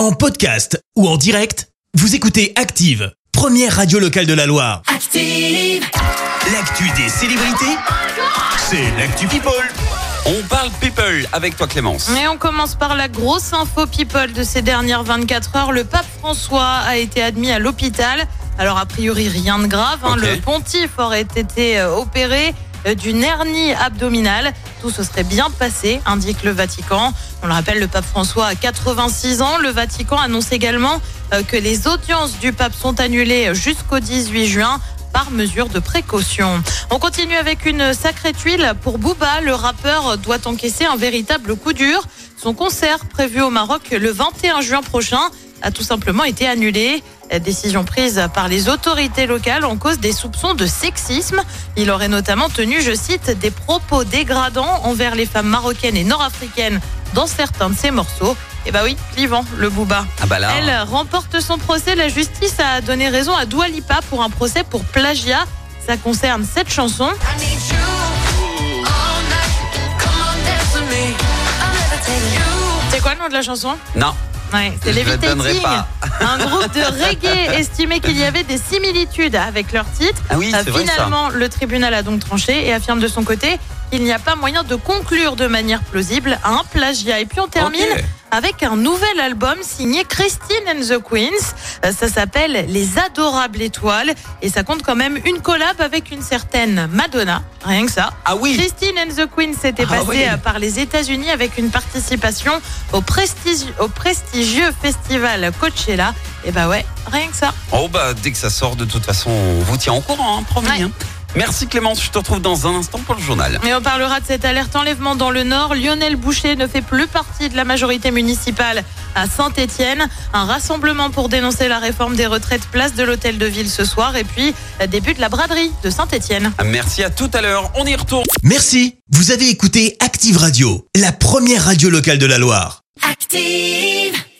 En podcast ou en direct, vous écoutez Active, première radio locale de la Loire. Active. L'actu des célébrités, c'est l'actu People. On parle people avec toi Clémence. Et on commence par la grosse info people de ces dernières 24 heures. Le pape François a été admis à l'hôpital. Alors a priori rien de grave. hein. Le pontife aurait été euh, opéré d'une hernie abdominale. Tout se serait bien passé, indique le Vatican. On le rappelle, le pape François a 86 ans. Le Vatican annonce également euh, que les audiences du pape sont annulées jusqu'au 18 juin par mesure de précaution. On continue avec une sacrée tuile pour Booba. Le rappeur doit encaisser un véritable coup dur. Son concert prévu au Maroc le 21 juin prochain a tout simplement été annulé. Décision prise par les autorités locales en cause des soupçons de sexisme. Il aurait notamment tenu, je cite, des propos dégradants envers les femmes marocaines et nord-africaines dans certains de ses morceaux. Et bah oui, clivant, le Booba. Ah bah là. Elle remporte son procès. La justice a donné raison à Dua Lipa pour un procès pour plagiat. Ça concerne cette chanson. C'est quoi le nom de la chanson? Non. Ouais, c'est Levitating, un groupe de reggae estimait qu'il y avait des similitudes avec leur titre. Ah oui, Euh, c'est vrai ça. Finalement, le tribunal a donc tranché et affirme de son côté qu'il n'y a pas moyen de conclure de manière plausible à un plagiat. Et puis on termine avec un nouvel album signé Christine and the Queens. Euh, Ça s'appelle Les Adorables Étoiles et ça compte quand même une collab avec une certaine Madonna. Rien que ça. Ah oui. Christine and the Queen s'était Ah passée oui. euh, par les États-Unis avec une participation au prestigieux festival Coachella. Et bah ouais, rien que ça. Oh bah dès que ça sort de toute façon, on vous tient au courant, hein, promis. Ouais. hein. Merci Clémence, je te retrouve dans un instant pour le journal. Et on parlera de cette alerte enlèvement dans le Nord. Lionel Boucher ne fait plus partie de la majorité municipale à Saint-Étienne. Un rassemblement pour dénoncer la réforme des retraites place de l'hôtel de ville ce soir. Et puis, début de la braderie de Saint-Étienne. Merci à tout à l'heure, on y retourne. Merci, vous avez écouté Active Radio, la première radio locale de la Loire. Active.